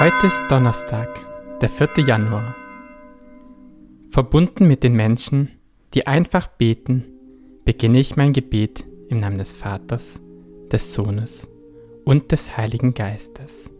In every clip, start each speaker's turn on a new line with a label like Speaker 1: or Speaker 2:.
Speaker 1: Heute ist Donnerstag, der 4. Januar. Verbunden mit den Menschen, die einfach beten, beginne ich mein Gebet im Namen des Vaters, des Sohnes und des Heiligen Geistes.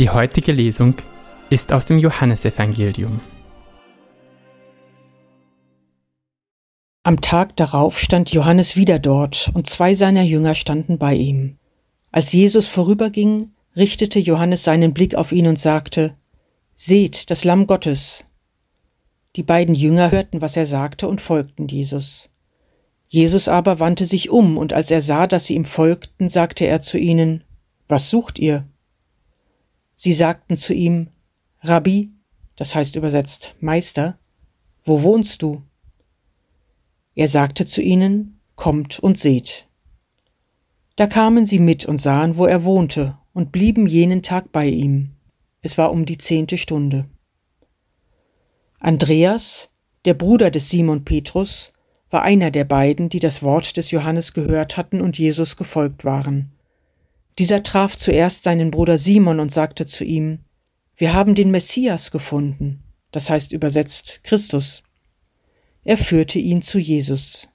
Speaker 1: Die heutige Lesung ist aus dem Johannesevangelium.
Speaker 2: Am Tag darauf stand Johannes wieder dort, und zwei seiner Jünger standen bei ihm. Als Jesus vorüberging, richtete Johannes seinen Blick auf ihn und sagte Seht, das Lamm Gottes. Die beiden Jünger hörten, was er sagte, und folgten Jesus. Jesus aber wandte sich um, und als er sah, dass sie ihm folgten, sagte er zu ihnen Was sucht ihr? Sie sagten zu ihm, Rabbi, das heißt übersetzt Meister, wo wohnst du? Er sagte zu ihnen, Kommt und seht. Da kamen sie mit und sahen, wo er wohnte, und blieben jenen Tag bei ihm. Es war um die zehnte Stunde. Andreas, der Bruder des Simon Petrus, war einer der beiden, die das Wort des Johannes gehört hatten und Jesus gefolgt waren. Dieser traf zuerst seinen Bruder Simon und sagte zu ihm, Wir haben den Messias gefunden, das heißt übersetzt Christus. Er führte ihn zu Jesus.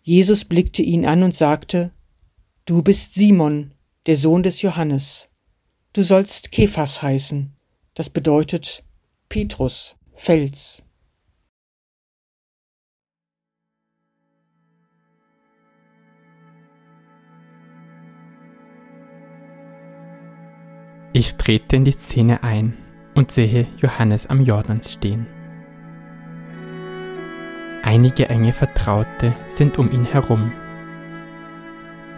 Speaker 2: Jesus blickte ihn an und sagte, Du bist Simon, der Sohn des Johannes. Du sollst Kephas heißen, das bedeutet Petrus, Fels.
Speaker 1: Ich trete in die Szene ein und sehe Johannes am Jordan stehen. Einige enge Vertraute sind um ihn herum.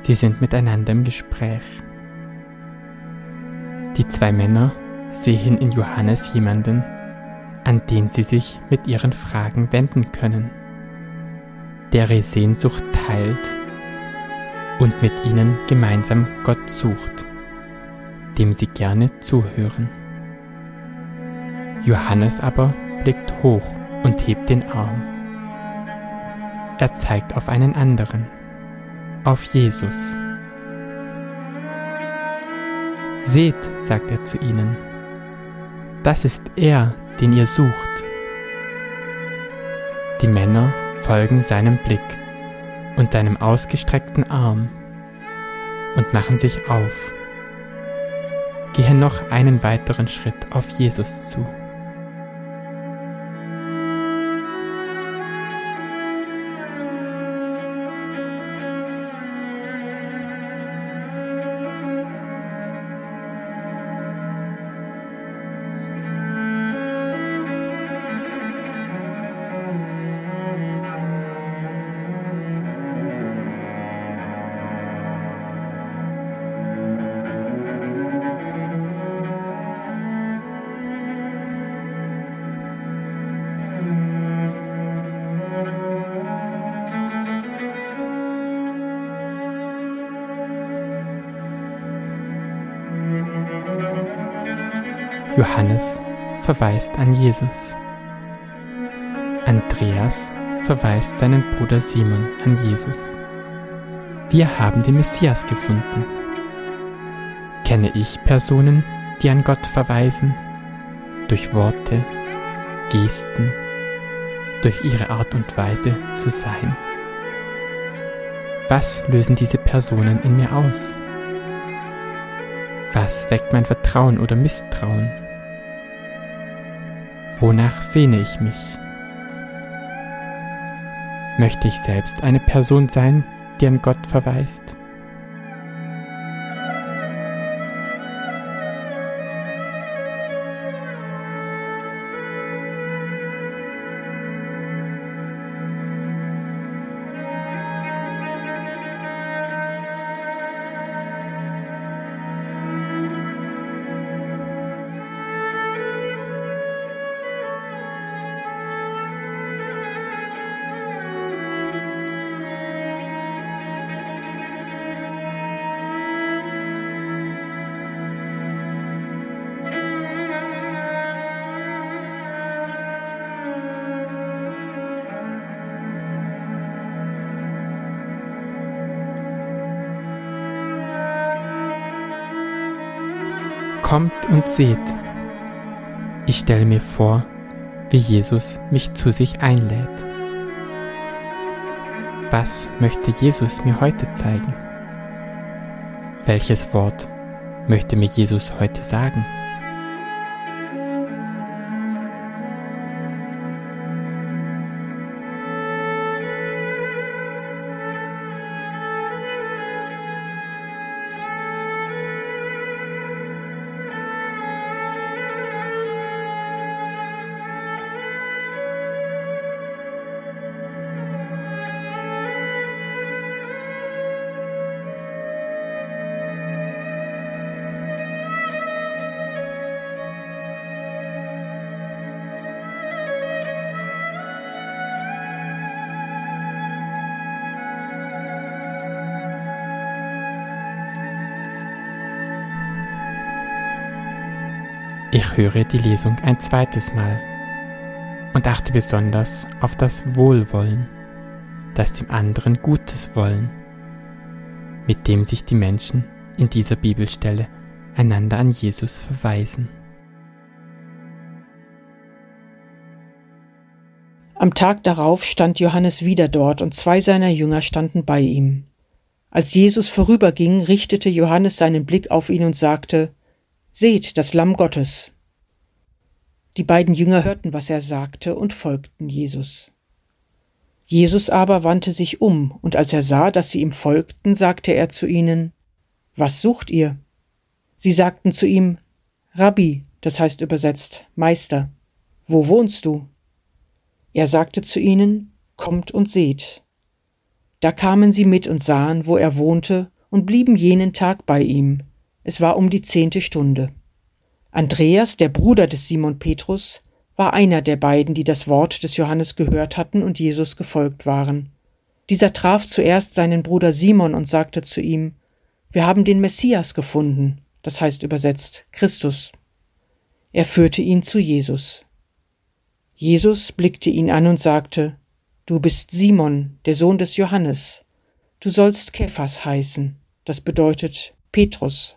Speaker 1: Sie sind miteinander im Gespräch. Die zwei Männer sehen in Johannes jemanden, an den sie sich mit ihren Fragen wenden können, der ihre Sehnsucht teilt und mit ihnen gemeinsam Gott sucht dem sie gerne zuhören. Johannes aber blickt hoch und hebt den Arm. Er zeigt auf einen anderen, auf Jesus. Seht, sagt er zu ihnen, das ist er, den ihr sucht. Die Männer folgen seinem Blick und seinem ausgestreckten Arm und machen sich auf gehe noch einen weiteren Schritt auf Jesus zu. Johannes verweist an Jesus. Andreas verweist seinen Bruder Simon an Jesus. Wir haben den Messias gefunden. Kenne ich Personen, die an Gott verweisen? Durch Worte, Gesten, durch ihre Art und Weise zu sein? Was lösen diese Personen in mir aus? Was weckt mein Vertrauen oder Misstrauen? Wonach sehne ich mich? Möchte ich selbst eine Person sein, die an Gott verweist? Kommt und seht. Ich stelle mir vor, wie Jesus mich zu sich einlädt. Was möchte Jesus mir heute zeigen? Welches Wort möchte mir Jesus heute sagen? Ich höre die Lesung ein zweites Mal und achte besonders auf das Wohlwollen, das dem anderen Gutes wollen, mit dem sich die Menschen in dieser Bibelstelle einander an Jesus verweisen.
Speaker 2: Am Tag darauf stand Johannes wieder dort und zwei seiner Jünger standen bei ihm. Als Jesus vorüberging, richtete Johannes seinen Blick auf ihn und sagte, Seht das Lamm Gottes. Die beiden Jünger hörten, was er sagte, und folgten Jesus. Jesus aber wandte sich um, und als er sah, dass sie ihm folgten, sagte er zu ihnen, Was sucht ihr? Sie sagten zu ihm, Rabbi, das heißt übersetzt, Meister, wo wohnst du? Er sagte zu ihnen, Kommt und seht. Da kamen sie mit und sahen, wo er wohnte, und blieben jenen Tag bei ihm, es war um die zehnte Stunde. Andreas, der Bruder des Simon Petrus, war einer der beiden, die das Wort des Johannes gehört hatten und Jesus gefolgt waren. Dieser traf zuerst seinen Bruder Simon und sagte zu ihm, Wir haben den Messias gefunden, das heißt übersetzt Christus. Er führte ihn zu Jesus. Jesus blickte ihn an und sagte, Du bist Simon, der Sohn des Johannes. Du sollst Kephas heißen, das bedeutet Petrus,